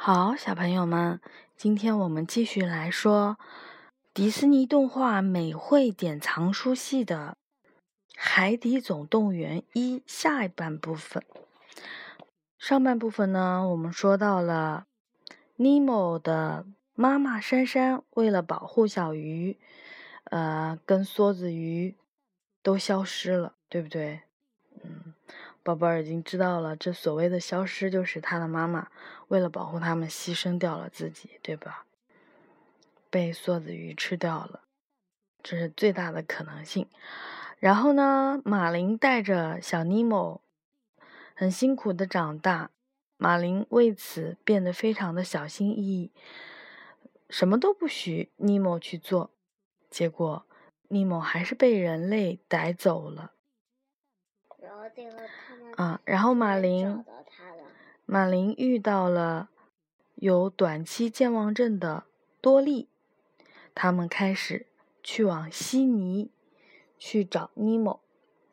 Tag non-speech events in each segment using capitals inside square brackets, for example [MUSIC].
好，小朋友们，今天我们继续来说迪士尼动画美绘典藏书系的《海底总动员一》下半部分。上半部分呢，我们说到了尼莫的妈妈珊珊为了保护小鱼，呃，跟梭子鱼都消失了，对不对？嗯。宝贝已经知道了，这所谓的消失，就是他的妈妈为了保护他们，牺牲掉了自己，对吧？被梭子鱼吃掉了，这是最大的可能性。然后呢，马林带着小尼莫很辛苦的长大，马林为此变得非常的小心翼翼，什么都不许尼莫去做。结果，尼莫还是被人类逮走了。啊，然后马林，马林遇到了有短期健忘症的多利，他们开始去往悉尼去找尼莫。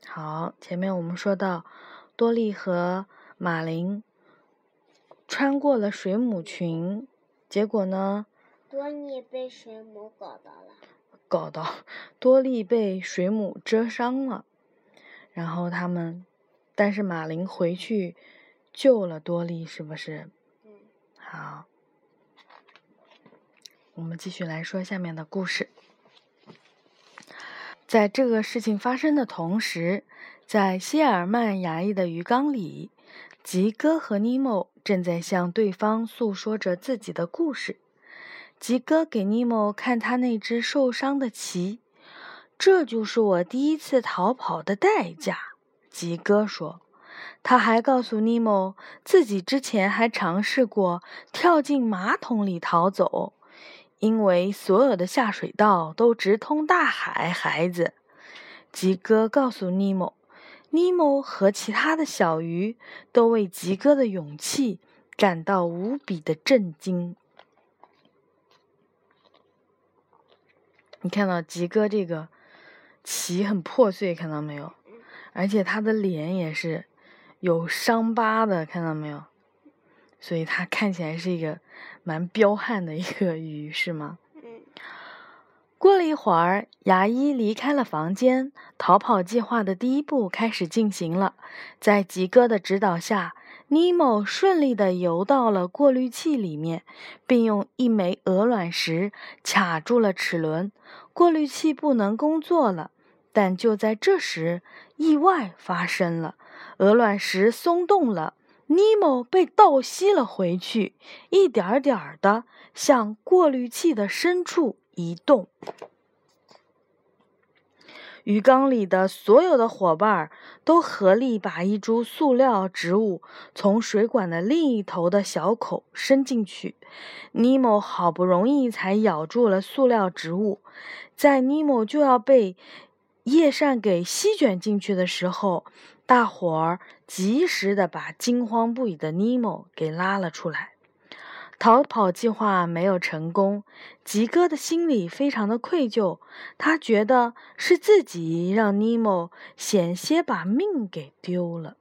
好，前面我们说到多利和马林穿过了水母群，结果呢？多利被水母搞到了。搞到，多利被水母蛰伤了，然后他们。但是马林回去救了多利，是不是？嗯。好，我们继续来说下面的故事。在这个事情发生的同时，在希尔曼牙医的鱼缸里，吉哥和尼莫正在向对方诉说着自己的故事。吉哥给尼莫看他那只受伤的鳍，这就是我第一次逃跑的代价。吉哥说：“他还告诉尼莫，自己之前还尝试过跳进马桶里逃走，因为所有的下水道都直通大海。”孩子，吉哥告诉尼莫，尼莫和其他的小鱼都为吉哥的勇气感到无比的震惊。你看到吉哥这个鳍很破碎，看到没有？而且他的脸也是有伤疤的，看到没有？所以他看起来是一个蛮彪悍的一个鱼，是吗？嗯。过了一会儿，牙医离开了房间，逃跑计划的第一步开始进行了。在吉哥的指导下，尼莫顺利地游到了过滤器里面，并用一枚鹅卵石卡住了齿轮，过滤器不能工作了。但就在这时，意外发生了，鹅卵石松动了，尼莫被倒吸了回去，一点点儿的向过滤器的深处移动。鱼缸里的所有的伙伴都合力把一株塑料植物从水管的另一头的小口伸进去，尼莫好不容易才咬住了塑料植物，在尼莫就要被。叶扇给吸卷进去的时候，大伙儿及时的把惊慌不已的尼莫给拉了出来。逃跑计划没有成功，吉哥的心里非常的愧疚，他觉得是自己让尼莫险些把命给丢了。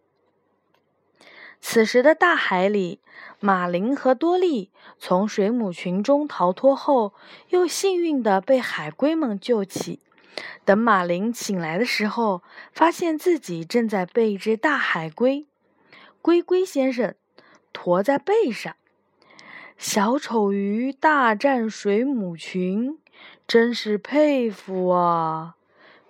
此时的大海里，马林和多利从水母群中逃脱后，又幸运的被海龟们救起。等马林醒来的时候，发现自己正在被一只大海龟——龟龟先生——驮在背上。小丑鱼大战水母群，真是佩服啊！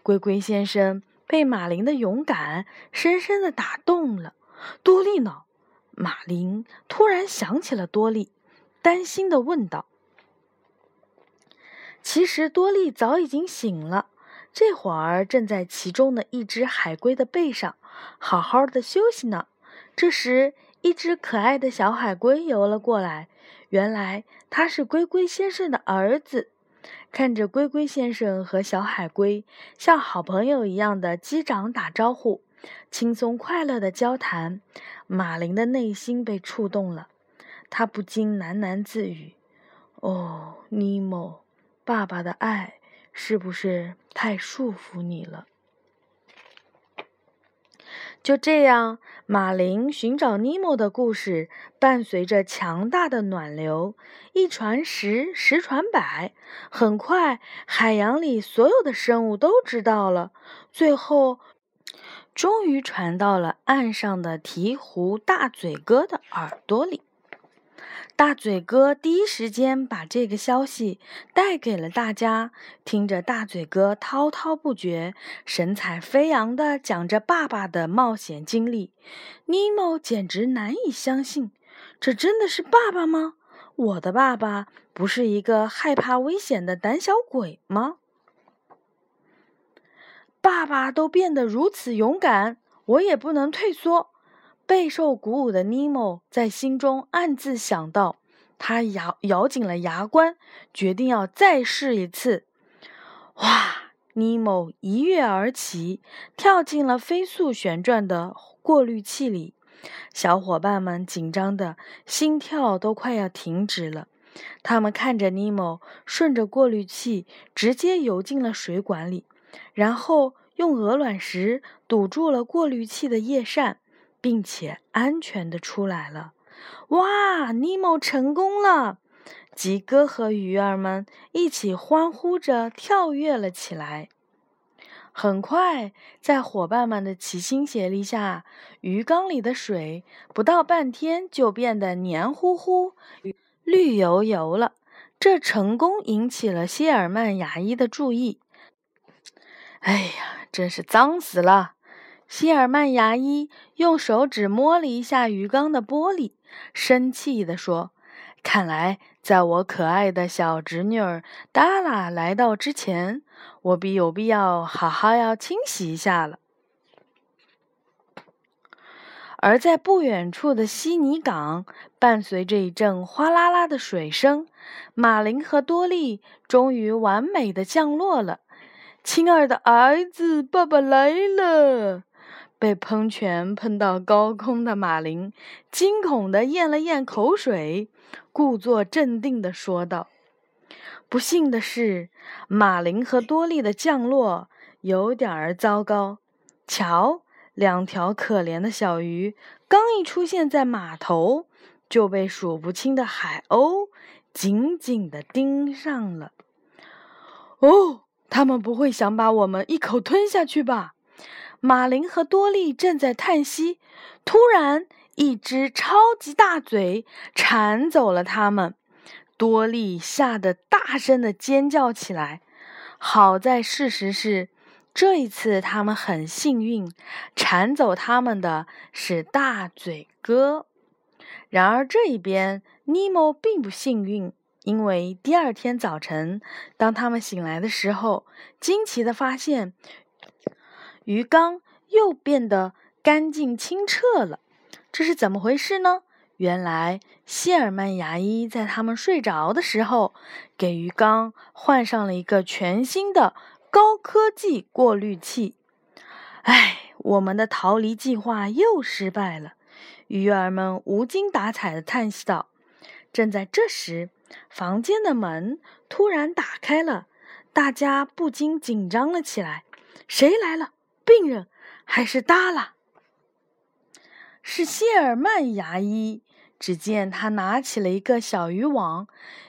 龟龟先生被马林的勇敢深深的打动了。多利呢？马林突然想起了多利，担心的问道：“其实多利早已经醒了。”这会儿正在其中的一只海龟的背上好好的休息呢。这时，一只可爱的小海龟游了过来。原来它是龟龟先生的儿子。看着龟龟先生和小海龟像好朋友一样的击掌打招呼，轻松快乐的交谈，马林的内心被触动了。他不禁喃喃自语：“哦，尼莫，爸爸的爱。”是不是太束缚你了？就这样，马林寻找尼莫的故事伴随着强大的暖流，一传十，十传百，很快海洋里所有的生物都知道了。最后，终于传到了岸上的鹈鹕大嘴哥的耳朵里。大嘴哥第一时间把这个消息带给了大家。听着大嘴哥滔滔不绝、神采飞扬地讲着爸爸的冒险经历，尼莫简直难以相信：这真的是爸爸吗？我的爸爸不是一个害怕危险的胆小鬼吗？爸爸都变得如此勇敢，我也不能退缩。备受鼓舞的尼莫在心中暗自想到，他咬咬紧了牙关，决定要再试一次。哇！尼莫一跃而起，跳进了飞速旋转的过滤器里。小伙伴们紧张的心跳都快要停止了。他们看着尼莫顺着过滤器直接游进了水管里，然后用鹅卵石堵住了过滤器的叶扇。并且安全的出来了，哇！尼莫成功了！吉哥和鱼儿们一起欢呼着跳跃了起来。很快，在伙伴们的齐心协力下，鱼缸里的水不到半天就变得黏糊糊、绿油油了。这成功引起了谢尔曼牙医的注意。哎呀，真是脏死了！希尔曼牙医用手指摸了一下鱼缸的玻璃，生气地说：“看来，在我可爱的小侄女儿达拉来到之前，我必有必要好好要清洗一下了。”而在不远处的悉尼港，伴随着一阵哗啦啦的水声，马林和多利终于完美的降落了。亲爱的儿子，爸爸来了。被喷泉喷到高空的马林惊恐地咽了咽口水，故作镇定地说道：“不幸的是，马林和多利的降落有点儿糟糕。瞧，两条可怜的小鱼刚一出现在码头，就被数不清的海鸥紧紧地盯上了。哦，他们不会想把我们一口吞下去吧？”马林和多利正在叹息，突然，一只超级大嘴铲走了他们。多利吓得大声的尖叫起来。好在事实是，这一次他们很幸运，铲走他们的是大嘴哥。然而这一边，尼莫并不幸运，因为第二天早晨，当他们醒来的时候，惊奇的发现。鱼缸又变得干净清澈了，这是怎么回事呢？原来谢尔曼牙医在他们睡着的时候，给鱼缸换上了一个全新的高科技过滤器。唉，我们的逃离计划又失败了，鱼儿们无精打采地叹息道。正在这时，房间的门突然打开了，大家不禁紧张了起来。谁来了？病人还是耷拉，是谢尔曼牙医。只见他拿起了一个小渔网，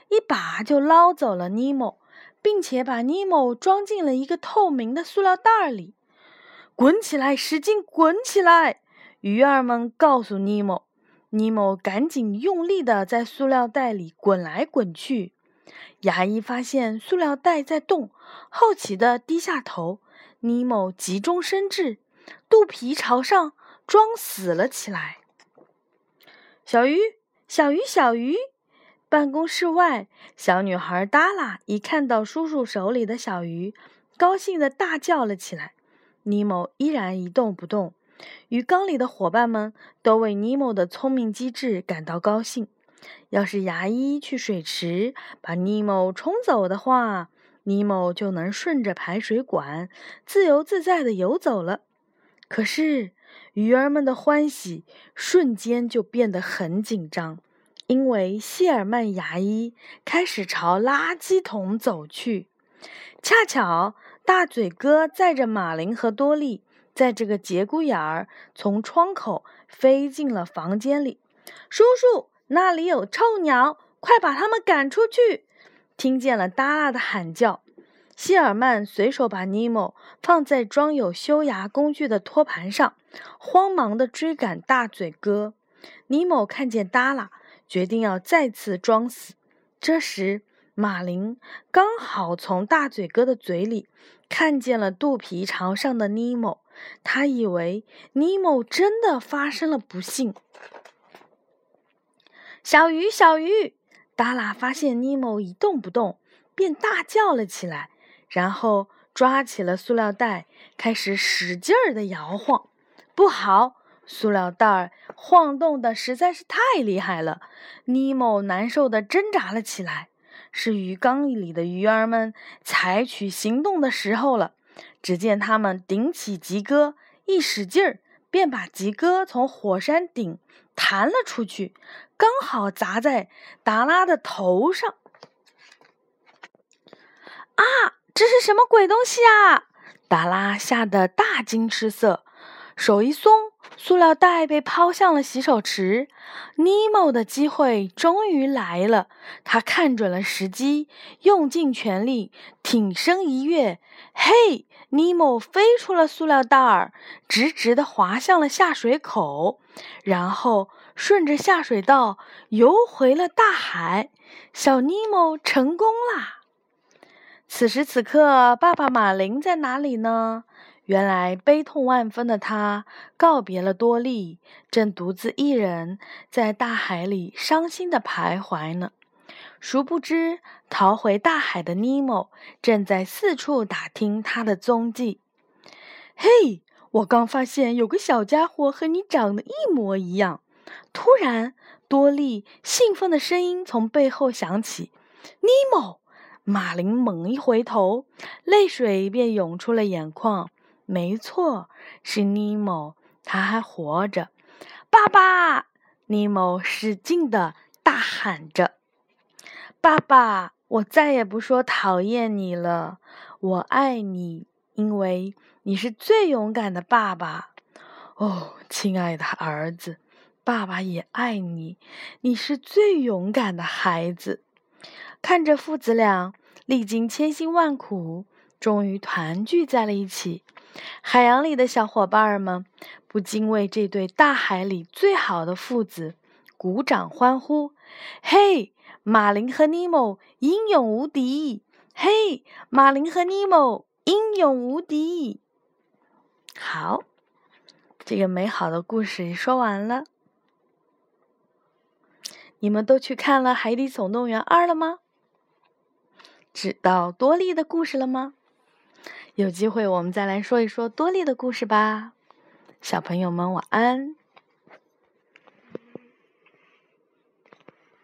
一把就捞走了尼莫，并且把尼莫装进了一个透明的塑料袋里。滚起来，使劲滚起来！鱼儿们告诉尼莫。尼莫赶紧用力的在塑料袋里滚来滚去。牙医发现塑料袋在动，好奇的低下头。尼莫急中生智，肚皮朝上，装死了起来。小鱼，小鱼，小鱼！办公室外，小女孩达拉一看到叔叔手里的小鱼，高兴的大叫了起来。尼莫依然一动不动。鱼缸里的伙伴们都为尼莫的聪明机智感到高兴。要是牙医去水池把尼莫冲走的话，尼莫就能顺着排水管自由自在地游走了。可是，鱼儿们的欢喜瞬间就变得很紧张，因为谢尔曼牙医开始朝垃圾桶走去。恰巧，大嘴哥载着马林和多利在这个节骨眼儿从窗口飞进了房间里。叔叔，那里有臭鸟，快把它们赶出去！听见了达拉的喊叫，希尔曼随手把尼莫放在装有修牙工具的托盘上，慌忙地追赶大嘴哥。尼莫看见达拉，决定要再次装死。这时，马林刚好从大嘴哥的嘴里看见了肚皮朝上的尼莫，他以为尼莫真的发生了不幸。小鱼，小鱼！达拉发现尼莫一动不动，便大叫了起来，然后抓起了塑料袋，开始使劲儿的摇晃。不好，塑料袋晃动的实在是太厉害了，尼莫难受的挣扎了起来。是鱼缸里的鱼儿们采取行动的时候了。只见他们顶起吉哥，一使劲儿，便把吉哥从火山顶 [LAUGHS] 弹了出去，刚好砸在达拉的头上。啊！这是什么鬼东西啊！达拉吓得大惊失色，手一松。塑料袋被抛向了洗手池，尼莫的机会终于来了。他看准了时机，用尽全力，挺身一跃，嘿！尼莫飞出了塑料袋儿，直直地滑向了下水口，然后顺着下水道游回了大海。小尼莫成功啦！此时此刻，爸爸马林在哪里呢？原来悲痛万分的他告别了多利，正独自一人在大海里伤心的徘徊呢。殊不知，逃回大海的尼莫正在四处打听他的踪迹。嘿，我刚发现有个小家伙和你长得一模一样。突然，多利兴奋的声音从背后响起：“尼莫！”马林猛一回头，泪水便涌出了眼眶。没错，是尼莫，他还活着。爸爸，尼莫使劲的大喊着：“爸爸，我再也不说讨厌你了，我爱你，因为你是最勇敢的爸爸。”哦，亲爱的儿子，爸爸也爱你，你是最勇敢的孩子。看着父子俩历经千辛万苦，终于团聚在了一起。海洋里的小伙伴们不禁为这对大海里最好的父子鼓掌欢呼：“嘿，马林和尼莫英勇无敌！嘿，马林和尼莫英勇无敌！”好，这个美好的故事说完了。你们都去看了《海底总动员二》了吗？知道多利的故事了吗？有机会我们再来说一说多利的故事吧，小朋友们晚安。